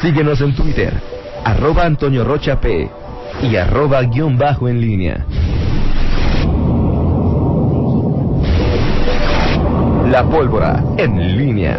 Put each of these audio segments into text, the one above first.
Síguenos en Twitter, arroba Antonio Rocha P y arroba guion bajo en línea. La pólvora en línea.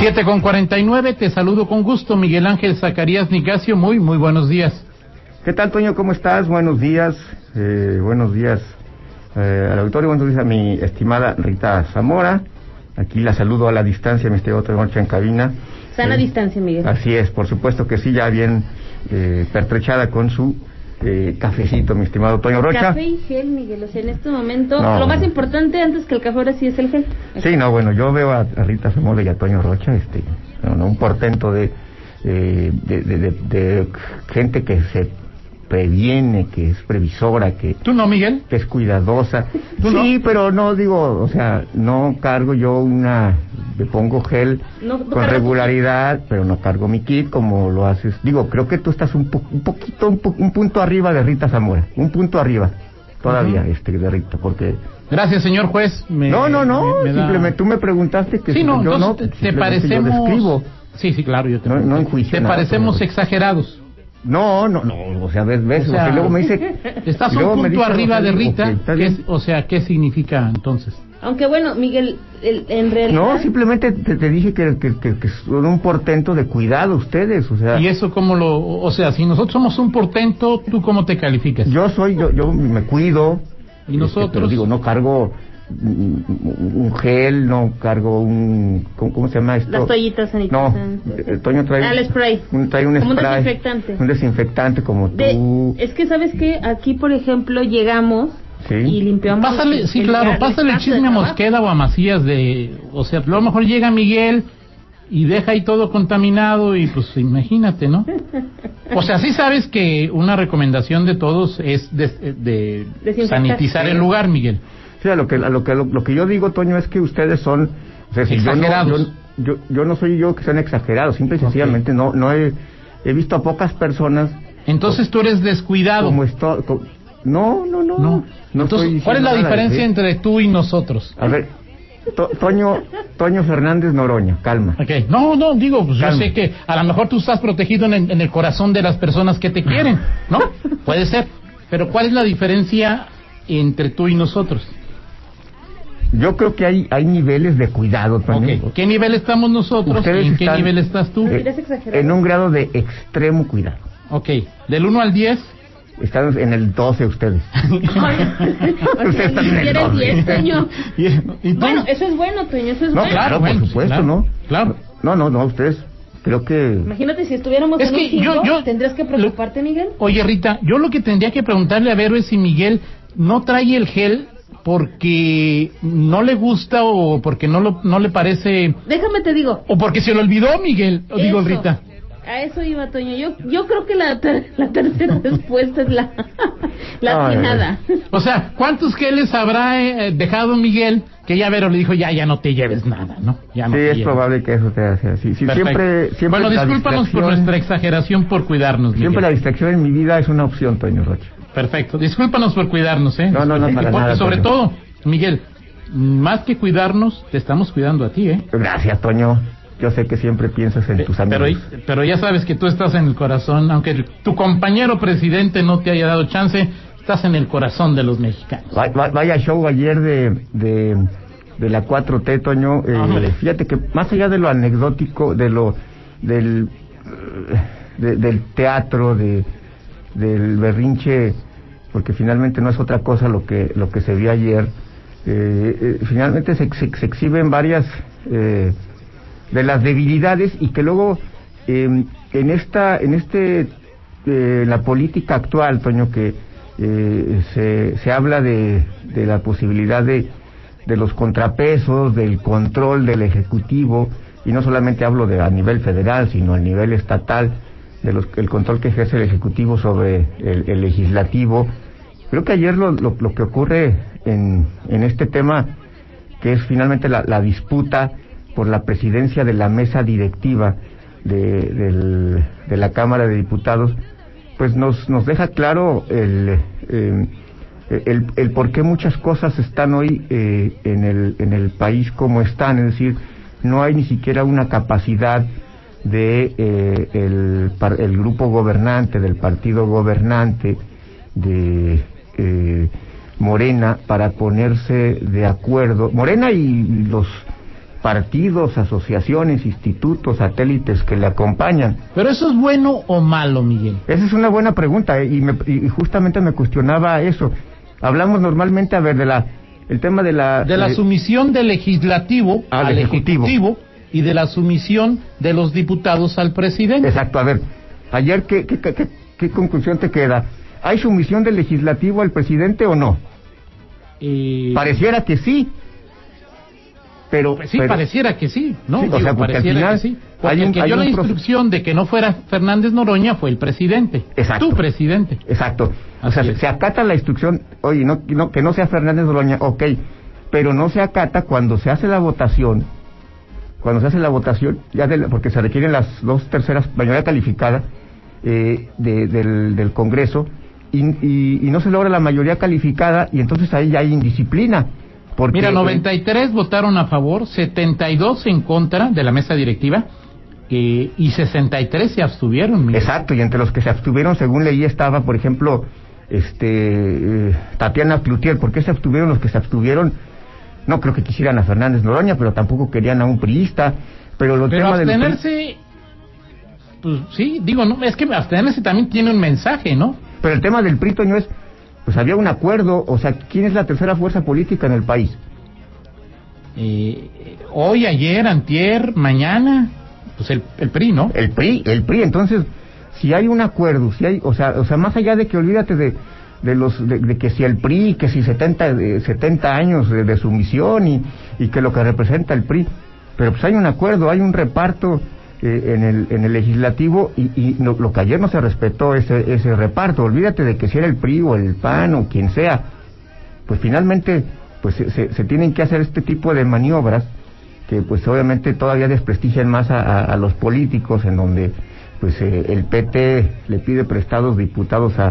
7 con 49, te saludo con gusto, Miguel Ángel Zacarías Nicasio, muy, muy buenos días. ¿Qué tal, Toño? ¿Cómo estás? Buenos días, eh, buenos días eh, al auditorio, buenos días a mi estimada Rita Zamora. Aquí la saludo a la distancia, mi estimado Toño Rocha en cabina. Sana Eh, distancia, Miguel. Así es, por supuesto que sí, ya bien eh, pertrechada con su eh, cafecito, mi estimado Toño Rocha. Café y gel, Miguel. O sea, en este momento, No. lo más importante antes que el café ahora sí es el gel. Sí, no, bueno, yo veo a, a Rita Zamora y a Toño Rocha, este, no, no, un portento de, eh, de, de, de- de gente que se previene, que es previsora, que, ¿Tú no, Miguel? que es cuidadosa. ¿Tú sí, no? pero no digo, o sea, no cargo yo una, le pongo gel No- no con tu regularidad, pero no cargo mi kit como lo haces. Digo, creo que tú estás un, po- un poquito, un, po- un punto arriba de Rita Zamora, un punto arriba todavía, este, de Rita, porque... Gracias, señor juez. me- no, no, no, me- me da- simplemente tú me preguntaste que Sí, si no, yo no, te yo parecemos... describo. Sí, sí, claro, yo te No- no enjuicio Te nada, parecemos exagerados. No, no, no, o sea, ves, ves, O sea, luego me dice... Estás un punto dice arriba de Rita. ok, está ¿qué bien. es- o sea, ¿qué significa entonces? Aunque bueno, Miguel, el- en realidad... No, simplemente te, te dije que, que, que, que son un portento de cuidado ustedes, o sea, ¿Y eso cómo lo...? O sea, si nosotros somos un portento, ¿tú cómo te calificas? yo soy, yo, yo me cuido. ¿Y este, nosotros? pero digo, no cargo un gel, no cargo un, ¿cómo, cómo se llama esto? Las toallitas No, sanitizantes. eh, Toño trae... Ah, el spray. Un, trae un Como un spray. desinfectante. Un desinfectante como De- tú. es que, ¿sabes qué? Aquí, por ejemplo, llegamos Sí. y limpiamos... Pásale, sí, el- claro, el pásale el chisme a. Mosqueda o a Macías de... O sea, a lo mejor llega Miguel y deja ahí todo contaminado y pues imagínate, ¿no? O sea, sí sabes que una recomendación de todos es de, de Desinfectar. sanitizar el lugar, Miguel. Sí, a lo que, a lo que, lo, lo que yo digo, Toño, es que ustedes son... O sea, si yo no, Exagerados. yo, yo, yo no soy yo que sean exagerados, simple y sencillamente no, no he, he visto a pocas personas Entonces tú eres descuidado. como esto... no, no, no. No. no Entonces, estoy ¿cuál es la de diferencia entre tú y nosotros? A ver, To- Toño, Toño Fernández Noroña, calma. Ok, No, no, digo, pues yo sé que a lo mejor tú estás protegido en el, en el corazón de las personas que te quieren, ¿no? Puede ser. Pero ¿cuál es la diferencia entre tú y nosotros? Yo creo que hay, hay niveles de cuidado, Toño. Ok, ¿Qué nivel estamos nosotros Ustedes y en qué nivel estás tú? eh, en un grado de extremo cuidado. Ok, del 1 al 10. Están en el 12 ustedes. Ustedes Ustedes están en el Quieres doble. 10, Toño. ¿Y, y tú? Bueno, eso es bueno, Toño, eso es No, bueno. claro, bueno, por supuesto, claro, ¿no? claro. No, no, no, ustedes creo que... Imagínate si estuviéramos Es en que un cinco, yo- yo- ¿tendrías que preocuparte, Miguel? Oye, Rita, yo lo que tendría que preguntarle a Vero es si Miguel no trae el gel porque no le gusta o porque no, lo, no le parece... Déjame te digo. O porque se lo olvidó, Miguel. O digo. Rita. A eso iba, Toño. Yo, yo creo que la, ter- la tercera respuesta es la, la atinada. O sea, ¿cuántos geles habrá eh, dejado Miguel que ya Vero le dijo, ya, ya no te lleves nada, ¿no? Ya no Sí, es lleves. probable que eso te hace así. Sí, siempre, siempre bueno, discúlpanos por nuestra exageración por cuidarnos, Miguel. Siempre la distracción en mi vida es una opción, Toño Rocha. Perfecto. Discúlpanos por cuidarnos, ¿eh? No, no, no, para nada, Sobre Toño. todo, Miguel, más que cuidarnos, te estamos cuidando a ti, ¿eh? Gracias, Toño. Yo sé que siempre piensas en tus Pero, amigos. pero ya sabes que tú estás en el corazón, aunque tu compañero presidente no te haya dado chance, estás en el corazón de los mexicanos. Va- va- Vaya show ayer de, de, de la 4T, Toño. Eh, fíjate que más allá de lo anecdótico, de lo del, eh, de- del teatro, de, del berrinche, porque finalmente no es otra cosa lo que, lo que se vio ayer, eh, eh, finalmente se, se- exhiben varias eh, de las debilidades y que luego eh, en esta, en este, eh, la política actual, Toño, que se, se habla de, de la posibilidad de, de los contrapesos, del control del Ejecutivo, y no solamente hablo de a nivel federal, sino a nivel estatal, de los, el control que ejerce el Ejecutivo sobre el, el Legislativo. Creo que ayer lo, lo, lo que ocurre en, en este tema, que es finalmente la, la disputa por la presidencia de la mesa directiva de, del- de la Cámara de Diputados, pues nos, nos deja claro el, eh, el, el por qué muchas cosas están hoy eh, en, el, en el país como están. Es decir, no hay ni siquiera una capacidad de eh, el, el grupo gobernante, del partido gobernante de eh, Morena para ponerse de acuerdo, Morena y los partidos, asociaciones, institutos, satélites que le acompañan. Pero eso es bueno o malo, Miguel. Esa es una buena pregunta eh, y, me- y justamente me cuestionaba eso. Hablamos normalmente, a ver, de la el tema de la De la de- sumisión del legislativo Al al ejecutivo. ejecutivo. Y de la sumisión de los diputados al presidente. Exacto, a ver, ayer qué, qué, qué, qué- conclusión te queda? ¿Hay sumisión del legislativo al presidente o no? Eh, Pareciera que sí. Pero, Pues sí, pero- pareciera que sí, ¿no? Sí, o sea, porque al final que sí. Porque hay un- el que hay dio la instrucción de que no fuera Fernández Noroña fue el presidente. Exacto. Tu presidente. Exacto. O sea, se, es. se acata la instrucción, oye, no, no- que no sea Fernández Doloña, ok, pero no se acata cuando se hace la votación, cuando se hace la votación, ya de porque se requieren las dos terceras, mayoría calificada eh, de- del, del Congreso, y, y- y no se logra la mayoría calificada, y entonces ahí ya hay indisciplina. Porque, Mira, eh, 93 votaron a favor, 72 en contra de la mesa directiva eh, y 63 se abstuvieron. Miguel. Exacto, y entre los que se abstuvieron, según leí, estaba, por ejemplo, este eh, Tatiana Cloutier. ¿Por qué se abstuvieron los que se abstuvieron? No creo que quisieran a Fernández Noroña, pero tampoco querían a un priista. Pero los Pero temas del PRI- abstenerse, pues sí, digo, no, es que abstenerse también tiene un mensaje, ¿no? pero el tema del PRI, Toño, es, pues había un acuerdo, o sea, ¿quién es la tercera fuerza política en el país? Eh, hoy, ayer, antier, mañana, pues el, el PRI, ¿no? El PRI, el PRI. Entonces, si hay un acuerdo, si hay, o sea, o sea, más allá de que olvídate de, de los, de, de que si el PRI, que si 70, eh, 70 años de, de sumisión y, y que lo que representa el PRI, pero pues hay un acuerdo, hay un reparto eh, en el, en el legislativo y, y lo, lo que ayer no se respetó ese, ese reparto. Olvídate de que si era el PRI o el PAN o quien sea, pues finalmente, pues se, se- se tienen que hacer este tipo de maniobras que pues obviamente todavía desprestigian más a, a- a los políticos en donde pues eh, el PT le pide prestados diputados a,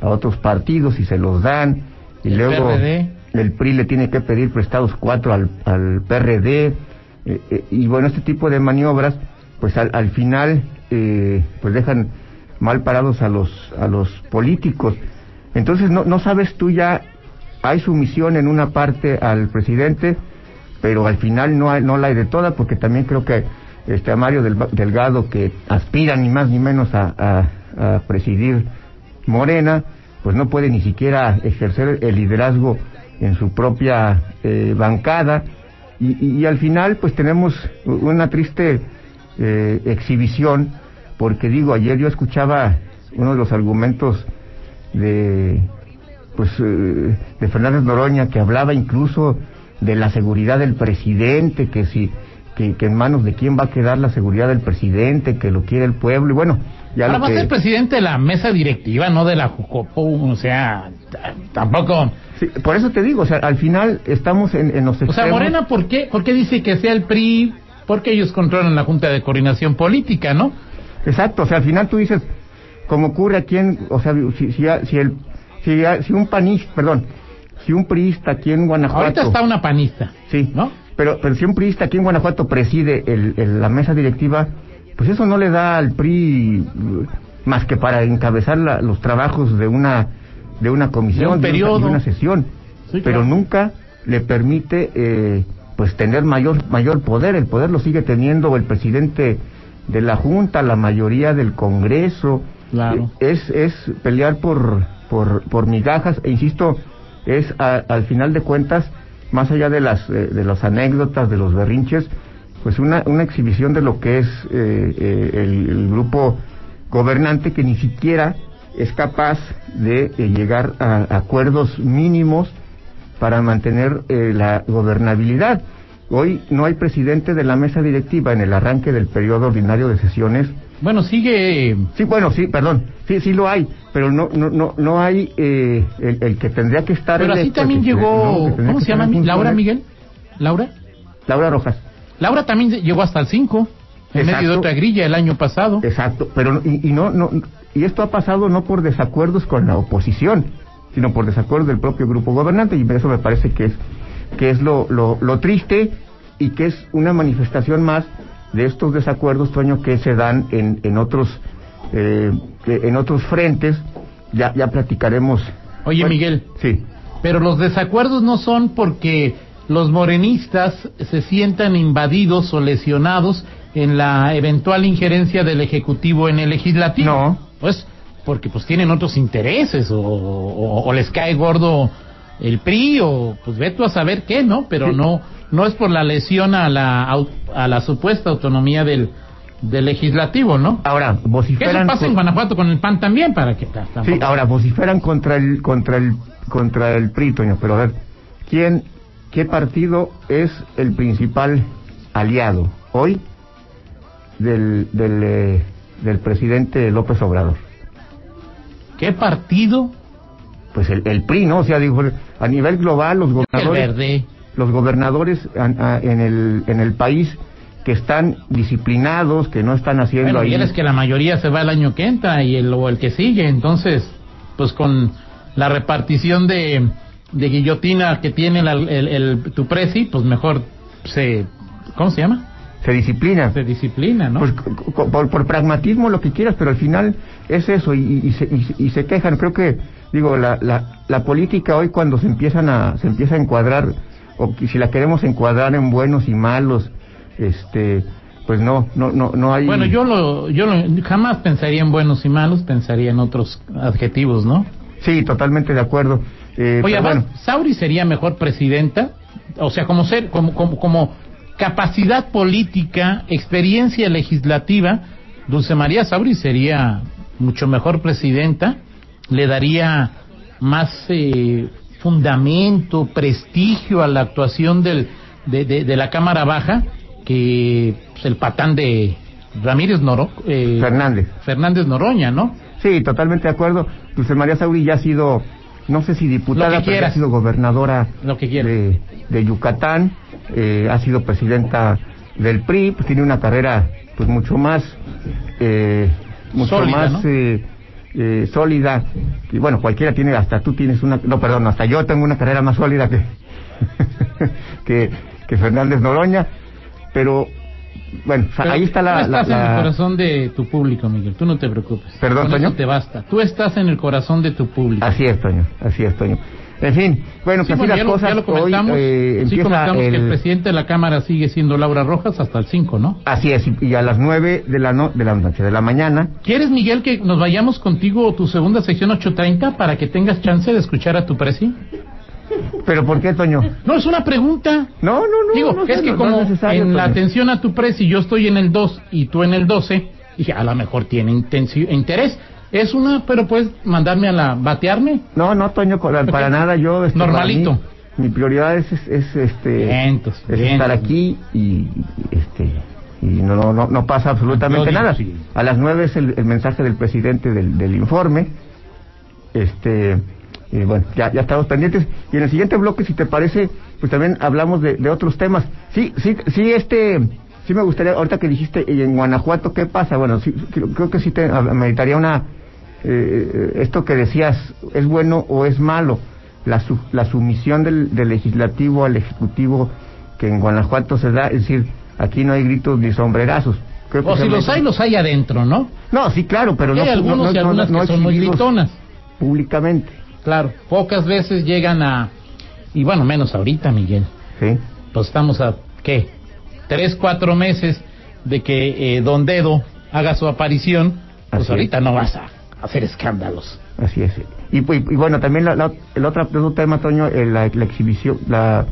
a otros partidos y se los dan. Y El luego PRD. el PRI le tiene que pedir prestados cuatro al, al PRD eh, eh, y bueno este tipo de maniobras pues al, al final eh, pues dejan mal parados a los a los políticos. Entonces no no sabes tú ya hay sumisión en una parte al presidente pero al final no hay, no la hay de toda porque también creo que este a Mario Del- Delgado que aspira ni más ni menos a, a- a presidir Morena pues no puede ni siquiera ejercer el liderazgo en su propia eh, bancada. Y, y- al final pues tenemos una triste eh, exhibición porque digo ayer yo escuchaba uno de los argumentos de pues eh, de Fernández Noroña que hablaba incluso de la seguridad del presidente que si que, que en manos de quién va a quedar la seguridad del presidente que lo quiere el pueblo y bueno ya Ahora lo va a ser presidente de la mesa directiva, no de la Jucopo, o sea, tampoco. Sí, por eso te digo o sea al final estamos en, en los O sea, extremos. Morena, ¿por qué, ¿por qué dice que sea el PRI? Porque ellos controlan la Junta de Coordinación Política, ¿no? Exacto, o sea, al final tú dices, como ocurre aquí en, o sea, si, si, si el, si, si un panista, perdón, si un priista aquí en Guanajuato, Ahorita está una panista, sí, ¿no? Pero, pero si un priista aquí en Guanajuato preside el, el- la mesa directiva, pues eso no le da al PRI más que para encabezar la- los trabajos de una, de una comisión, De un una- periodo. de una sesión, Sí, pero nunca le permite eh, pues tener mayor mayor poder el poder lo sigue teniendo el presidente de la junta la mayoría del Congreso Claro. Eh, es es pelear por por por migajas e insisto es a- al final de cuentas más allá de las eh, de las anécdotas de los berrinches pues una una exhibición de lo que es eh, eh, el, el grupo gobernante que ni siquiera es capaz de eh, llegar a acuerdos mínimos para mantener eh, la gobernabilidad. Hoy no hay presidente de la mesa directiva en el arranque del periodo ordinario de sesiones. Bueno, sigue. Sí, bueno, sí, perdón, sí, sí lo hay, pero no, no, no, no hay eh, el, el que tendría que estar. Pero así también no, llegó. ¿Cómo se llama? ¿Laura. Miguel? ¿Laura? Laura Rojas. Laura también llegó hasta el 5, en Exacto. medio de otra grilla el año pasado. Exacto, pero y, y no, no, y esto ha pasado no por desacuerdos con la oposición, sino por desacuerdos del propio grupo gobernante y eso me parece que es que es lo, lo, lo triste y que es una manifestación más de estos desacuerdos, Toño, que se dan en, en otros eh, en otros frentes. Ya, ya platicaremos. Oye, Bueno, Miguel, Sí. pero los desacuerdos no son porque los morenistas se sientan invadidos o lesionados en la eventual injerencia del Ejecutivo en el Legislativo. No. Pues porque pues tienen otros intereses o, o- o les cae gordo el PRI o pues ve tú a saber qué, ¿no? Pero no no es por la lesión a la a la supuesta autonomía del del legislativo, ¿no? Ahora, Que eso vociferan. pasa en con- Guanajuato con el PAN también para que ta- Sí, tampoco- ahora vociferan contra el contra el contra el PRI, Toño, pero a ver, ¿quién qué partido es el principal aliado hoy del del eh, del presidente López Obrador? ¿Qué partido? Pues el, el PRI, ¿no? O sea, digo, a nivel global los gobernadores verde. los gobernadores en el en el país que están disciplinados, que no están haciendo Bueno, ahí es que la mayoría se va el año que entra y el, o el que sigue, entonces, pues con la repartición de, de guillotina que tiene la- el, el- tu presi, pues mejor se, ¿cómo se llama? se disciplinan. Se disciplina, ¿no? Pues por, por pragmatismo lo que quieras, pero al final es eso y, y y se- y se quejan. Creo que digo la, la, la política hoy cuando se empiezan a se empieza a encuadrar o si la queremos encuadrar en buenos y malos, este, pues no no no no hay. Bueno, yo lo, yo lo- jamás pensaría en buenos y malos, pensaría en otros adjetivos, ¿no? sí totalmente de acuerdo. Eh, Oye, además, bueno, Sauri sería mejor presidenta, o sea, como ser, como, como, como capacidad política, experiencia legislativa, Dulce María Sauri sería mucho mejor presidenta, le daría más eh, fundamento, prestigio a la actuación del, de, de, de la Cámara Baja que pues, el patán de Ramírez Noro, eh, Fernández. Fernández Noroña, ¿no? Sí, totalmente de acuerdo. Dulce María Sauri ya ha sido, no sé si diputada, pero ha sido gobernadora Lo que de, de Yucatán, eh, ha sido presidenta del PRI, pues tiene una carrera pues mucho más, eh, mucho Sólida, más ¿no? Eh, sólida. Y bueno, cualquiera tiene, hasta tú tienes una, no, perdón, hasta yo tengo una carrera más sólida que, que, que Fernández Noroña, pero bueno, Pero ahí está la... Tú la- estás en el corazón de tu público, Miguel. Tú no te preocupes. Perdón, Con Toño. eso te basta. Tú estás en el corazón de tu público. Así es, Toño, así es, Toño. En fin, bueno, Sí, pues bueno, así ya, las lo, cosas. ya lo comentamos. Hoy eh, sí, comentamos el... que el presidente de la Cámara sigue siendo Laura Rojas hasta el 5, ¿no? Así es, y- a las nueve de la, no... de la noche, de la mañana. ¿Quieres, Miguel, que nos vayamos contigo tu segunda sección 8.30 para que tengas chance de escuchar a tu presi? ¿Pero por qué, Toño? No, es una pregunta. No, no, no. Digo, no, es no, que como necesario, en la Toño. atención a tu presi yo estoy en el 2 y tú en el 12, dije, a lo mejor tiene interés. Es una, pero puedes mandarme a la batearme. No, no, Toño, para, nada, yo... este, Normalito. mí, mi prioridad es, es, es, este... Es estar aquí y, este... Y no, no, no, no pasa absolutamente nada. sí. A las nueve es el, el mensaje del presidente del, del informe. Este, y bueno, ya, ya estamos pendientes. Y en el siguiente bloque, si te parece, pues también hablamos de, de otros temas. Sí, sí, sí, este, sí me gustaría, ahorita que dijiste, y en Guanajuato, ¿qué pasa? Bueno, sí, creo, creo que sí te ah, meditaría una, eh, esto que decías, ¿es bueno o es malo? La, su- la sumisión del, del legislativo al ejecutivo que en Guanajuato se da, es decir, aquí no hay gritos ni sombrerazos. Creo O si los hay, los hay adentro, ¿no? No, sí, claro, pero no hay no- algunos no- y algunas no que son muy gritonas. Públicamente, Claro, pocas veces llegan a... Y bueno, menos ahorita, Miguel. sí. Pues estamos a, ¿qué? Tres, cuatro meses de que eh, Don Dedo haga su aparición. Pues Así ahorita no vas a hacer escándalos. Así es. Y, y- y bueno, también la- la- el otro, el otro tema, Toño, eh, la, la exhibición, la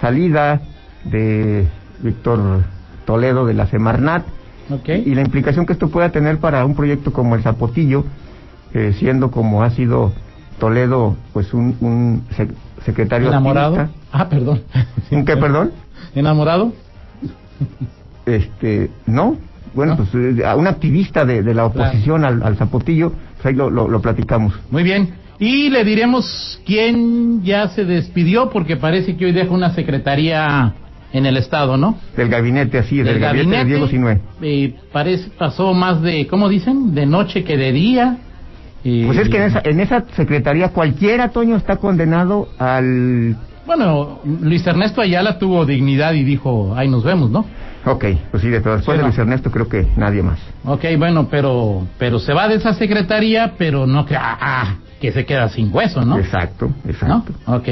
salida de Víctor Toledo de la Semarnat ¿Ok? y la implicación que esto pueda tener para un proyecto como el Zapotillo, eh, siendo como ha sido Toledo, pues un, un sec- secretario ¿Enamorado? activista. Ah, perdón. ¿Un qué, perdón? ¿Enamorado? Este, no. Bueno, ¿No? pues eh, a un activista de, de la oposición al, al Zapotillo, pues ahí lo, lo, lo platicamos. Muy bien. Y le diremos quién ya se despidió, porque parece que hoy deja una secretaría en el Estado, ¿no? Del gabinete, así, del, gabinete, de Diego Sinué. eh, parece, pasó más de, ¿cómo dicen? De noche que de día. Eh, Pues es que en esa, en esa secretaría cualquiera, Toño, está condenado al Bueno, Luis Ernesto Ayala tuvo dignidad y dijo, ahí nos vemos, ¿no? Ok, pues sí, de todo. Después Sí, de no. Luis Ernesto creo que nadie más. Ok, bueno, pero pero se va de esa secretaría, pero no que, ah, ah, que se queda sin hueso, ¿no? Exacto, ¿No? exacto. Ok,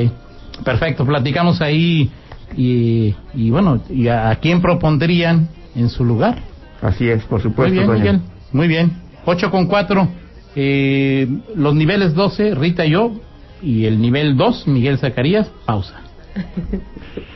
perfecto, platicamos ahí y, y bueno, ¿y a, a quién propondrían en su lugar? Así es, por Muy supuesto. bien, Toño. Miguel, muy bien. 8 con 4, eh, los niveles 12, Rita y yo, y el nivel 2, Miguel Zacarías, pausa.